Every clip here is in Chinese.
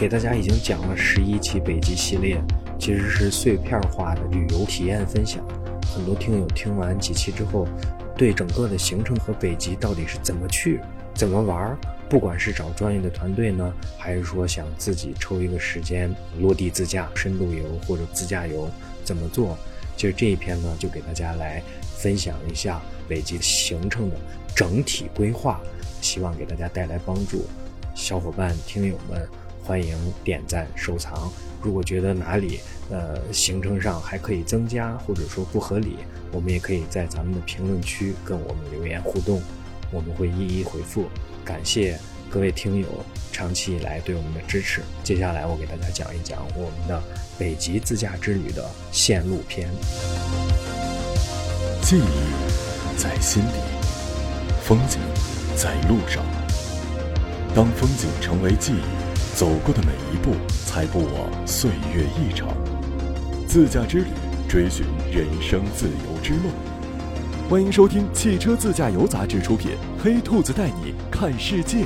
给大家已经讲了十一期北极系列，其实是碎片化的旅游体验分享。很多听友听完几期之后，对整个的行程和北极到底是怎么去、怎么玩，不管是找专业的团队呢，还是说想自己抽一个时间落地自驾、深度游或者自驾游怎么做，其实这一篇呢，就给大家来分享一下北极行程的整体规划，希望给大家带来帮助。小伙伴、听友们，欢迎点赞收藏。如果觉得哪里呃行程上还可以增加，或者说不合理，我们也可以在咱们的评论区跟我们留言互动，我们会一一回复。感谢各位听友长期以来对我们的支持。接下来我给大家讲一讲我们的北极自驾之旅的线路篇。记忆在心里，风景在路上。当风景成为记忆，走过的每一步才不枉岁月一场。自驾之旅，追寻人生自由之梦。欢迎收听《汽车自驾游》杂志出品，《黑兔子带你看世界》。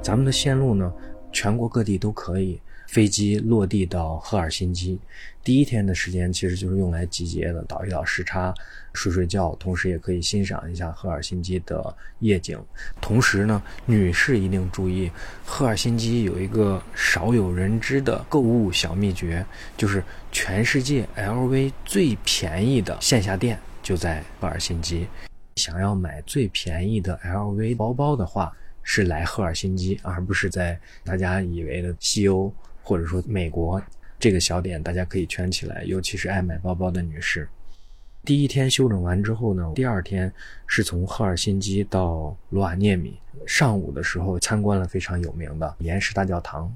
咱们的线路呢，全国各地都可以。飞机落地到赫尔辛基，第一天的时间其实就是用来集结的，倒一倒时差，睡睡觉，同时也可以欣赏一下赫尔辛基的夜景。同时呢，女士一定注意，赫尔辛基有一个少有人知的购物小秘诀，就是全世界 LV 最便宜的线下店就在赫尔辛基。想要买最便宜的 LV 包包的话，是来赫尔辛基，而不是在大家以为的西欧。或者说美国这个小点，大家可以圈起来，尤其是爱买包包的女士。第一天休整完之后呢，第二天是从赫尔辛基到罗瓦涅米。上午的时候参观了非常有名的岩石大教堂，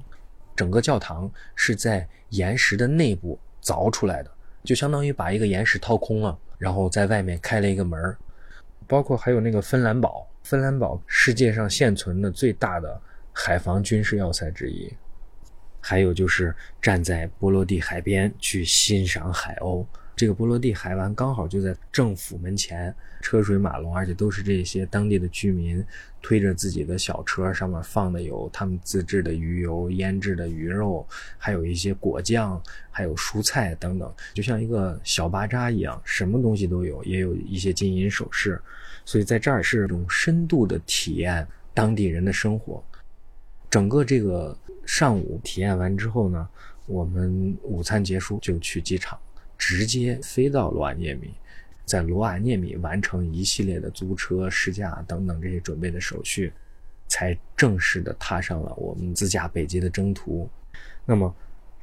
整个教堂是在岩石的内部凿出来的，就相当于把一个岩石掏空了，然后在外面开了一个门包括还有那个芬兰堡，芬兰堡世界上现存的最大的海防军事要塞之一。还有就是站在波罗的海边去欣赏海鸥，这个波罗的海湾刚好就在政府门前，车水马龙，而且都是这些当地的居民推着自己的小车，上面放的有他们自制的鱼油、腌制的鱼肉，还有一些果酱，还有蔬菜等等，就像一个小巴扎一样，什么东西都有，也有一些金银首饰，所以在这儿是一种深度的体验当地人的生活。整个这个上午体验完之后呢，我们午餐结束就去机场，直接飞到罗瓦涅米，在罗瓦涅米完成一系列的租车、试驾等等这些准备的手续，才正式的踏上了我们自驾北极的征途。那么，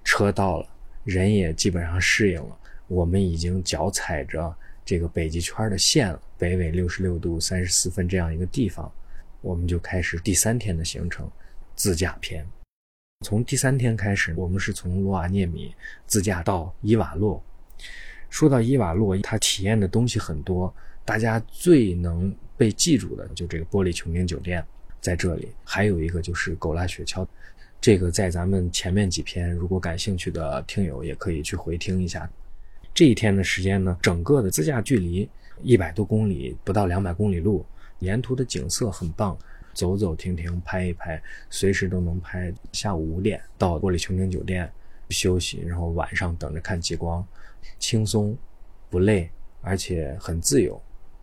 车到了，人也基本上适应了，我们已经脚踩着这个北极圈的线了，北纬六十六度三十四分这样一个地方，我们就开始第三天的行程。自驾篇，从第三天开始，我们是从罗瓦涅米自驾到伊瓦洛。说到伊瓦洛，它体验的东西很多，大家最能被记住的就这个玻璃穹顶酒店在这里，还有一个就是狗拉雪橇，这个在咱们前面几篇，如果感兴趣的听友也可以去回听一下。这一天的时间呢，整个的自驾距离一百多公里，不到两百公里路，沿途的景色很棒。走走停停，拍一拍，随时都能拍。下午五点到玻璃穹顶酒店休息，然后晚上等着看极光，轻松，不累，而且很自由，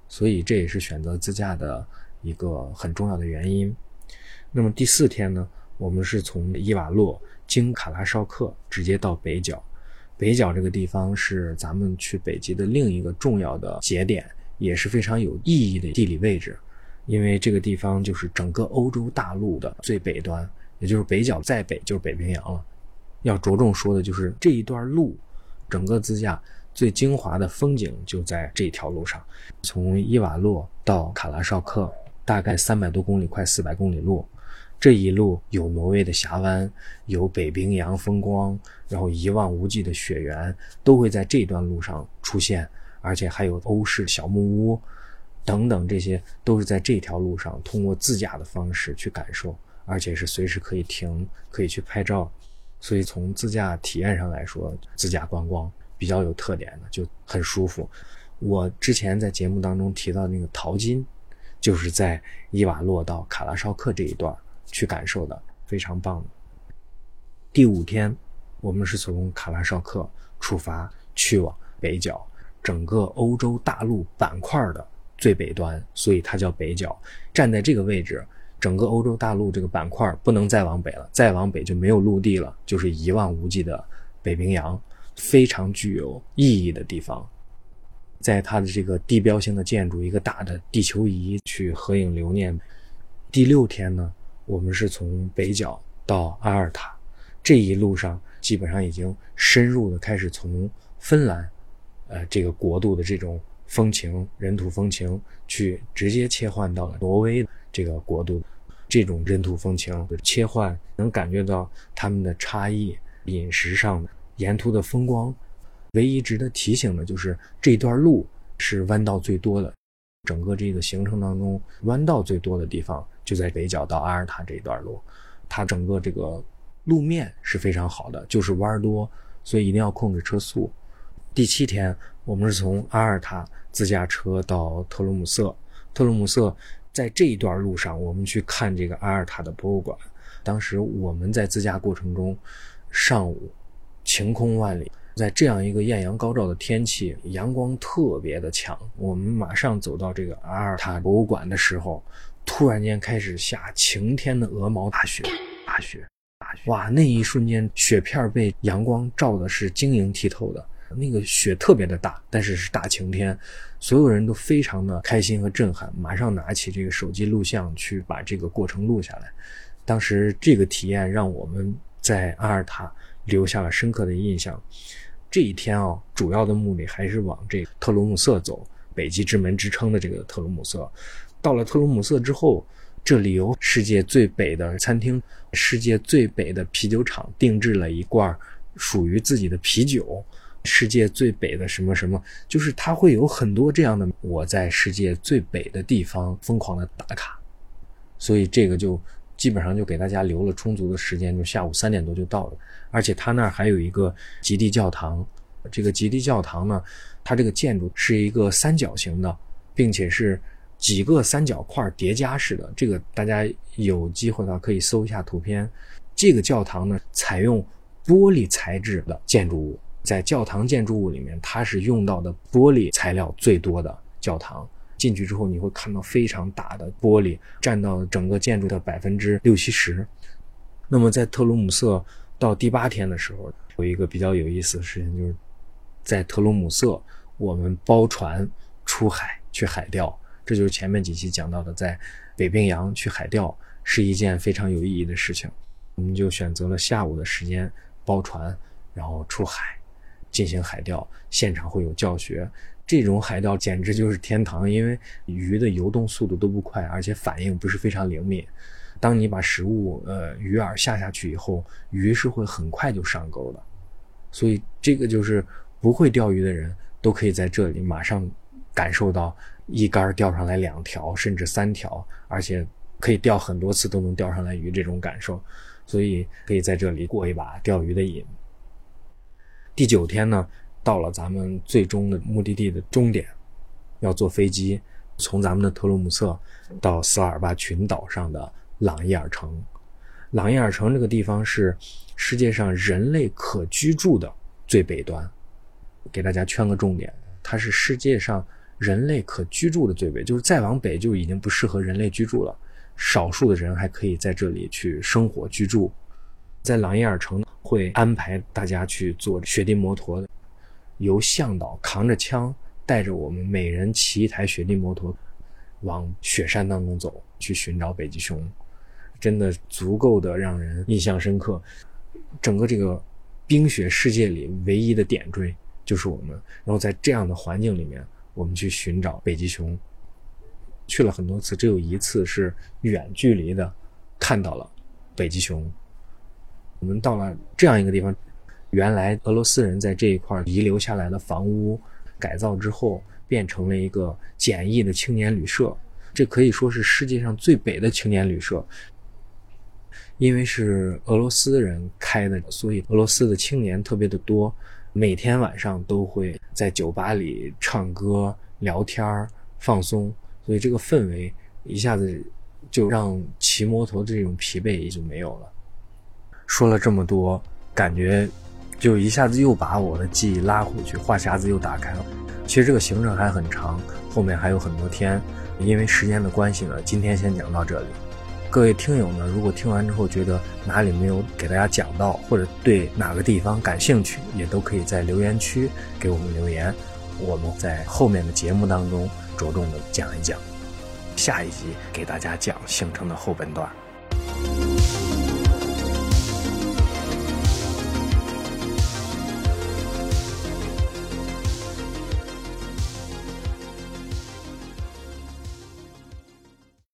所以这也是选择自驾的一个很重要的原因。那么第四天呢，我们是从伊瓦洛经卡拉绍克直接到北角。北角这个地方是咱们去北极的另一个重要的节点，也是非常有意义的地理位置。因为这个地方就是整个欧洲大陆的最北端，也就是北角再北就是北冰洋了。要着重说的就是这一段路，整个自驾最精华的风景就在这条路上。从伊瓦洛到卡拉绍克，大概三百多公里，快四百公里路。这一路有挪威的峡湾，有北冰洋风光，然后一望无际的雪原都会在这段路上出现，而且还有欧式小木屋。等等，这些都是在这条路上通过自驾的方式去感受，而且是随时可以停、可以去拍照。所以从自驾体验上来说，自驾观光比较有特点的，就很舒服。我之前在节目当中提到那个淘金，就是在伊瓦洛到卡拉绍克这一段去感受的，非常棒。第五天，我们是从卡拉绍克出发，去往北角，整个欧洲大陆板块的最北端，所以它叫北角。站在这个位置，整个欧洲大陆这个板块不能再往北了，再往北就没有陆地了，就是一望无际的北冰洋，非常具有意义的地方。在它的这个地标性的建筑，一个大的地球仪去合影留念。第六天呢，我们是从北角到阿尔塔，这一路上基本上已经深入的开始从芬兰，呃，这个国度的这种风情、人土风情，去直接切换到了挪威这个国度，这种人土风情的切换，能感觉到他们的差异，饮食上的，沿途的风光。唯一值得提醒的就是这段路是弯道最多的，整个这个行程当中弯道最多的地方就在北角到阿尔塔这一段路，它整个这个路面是非常好的，就是弯多，所以一定要控制车速。第七天，我们是从阿尔塔自驾车到特鲁姆瑟，特鲁姆瑟在这一段路上，我们去看这个阿尔塔的博物馆。当时我们在自驾过程中，上午晴空万里。在这样一个艳阳高照的天气，阳光特别的强。我们马上走到这个阿尔塔博物馆的时候，突然间开始下晴天的鹅毛大雪，大雪，大雪！哇，那一瞬间，雪片被阳光照的是晶莹剔透的，那个雪特别的大，但是是大晴天，所有人都非常的开心和震撼，马上拿起这个手机录像去把这个过程录下来。当时这个体验让我们在阿尔塔留下了深刻的印象。这一天啊，主要的目的还是往这个特鲁姆瑟走，北极之门之称的这个特鲁姆瑟。到了特鲁姆瑟之后，这里有世界最北的餐厅，世界最北的啤酒厂定制了一罐属于自己的啤酒，世界最北的什么什么，就是它会有很多这样的我在世界最北的地方疯狂的打卡，所以这个就。基本上就给大家留了充足的时间，就下午三点多就到了。而且他那儿还有一个极地教堂，这个极地教堂呢，它这个建筑是一个三角形的，并且是几个三角块叠加式的。这个大家有机会的话可以搜一下图片。这个教堂呢，采用玻璃材质的建筑物，在教堂建筑物里面，它是用到的玻璃材料最多的教堂。进去之后，你会看到非常大的玻璃，占到整个建筑的百分之六七十。那么在特鲁姆瑟到第八天的时候，有一个比较有意思的事情，就是在特鲁姆瑟，我们包船出海去海钓。这就是前面几期讲到的，在北冰洋去海钓是一件非常有意义的事情。我们就选择了下午的时间包船，然后出海进行海钓，现场会有教学。这种海钓简直就是天堂，因为鱼的游动速度都不快，而且反应不是非常灵敏。当你把食物呃鱼饵下下去以后，鱼是会很快就上钩的。所以这个就是不会钓鱼的人都可以在这里马上感受到一竿钓上来两条甚至三条，而且可以钓很多次都能钓上来鱼这种感受。所以可以在这里过一把钓鱼的瘾。第九天呢？到了咱们最终的目的地的终点，要坐飞机从咱们的特鲁姆瑟到斯瓦尔巴群岛上的朗伊尔城。朗伊尔城这个地方是世界上人类可居住的最北端。给大家圈个重点，它是世界上人类可居住的最北，就是再往北就已经不适合人类居住了。少数的人还可以在这里去生活居住。在朗伊尔城会安排大家去坐雪地摩托的。由向导扛着枪，带着我们每人骑一台雪地摩托，往雪山当中走，去寻找北极熊，真的足够的让人印象深刻。整个这个冰雪世界里唯一的点缀就是我们。然后在这样的环境里面，我们去寻找北极熊，去了很多次，只有一次是远距离的看到了北极熊。我们到了这样一个地方。原来俄罗斯人在这一块遗留下来的房屋，改造之后变成了一个简易的青年旅社。这可以说是世界上最北的青年旅社，因为是俄罗斯人开的，所以俄罗斯的青年特别的多。每天晚上都会在酒吧里唱歌、聊天、放松，所以这个氛围一下子就让骑摩托的这种疲惫也就没有了。说了这么多。感觉就一下子又把我的记忆拉回去，话匣子又打开了。其实这个行程还很长，后面还有很多天。因为时间的关系呢，今天先讲到这里。各位听友呢，如果听完之后觉得哪里没有给大家讲到，或者对哪个地方感兴趣，也都可以在留言区给我们留言，我们在后面的节目当中着重的讲一讲。下一集给大家讲行程的后半段。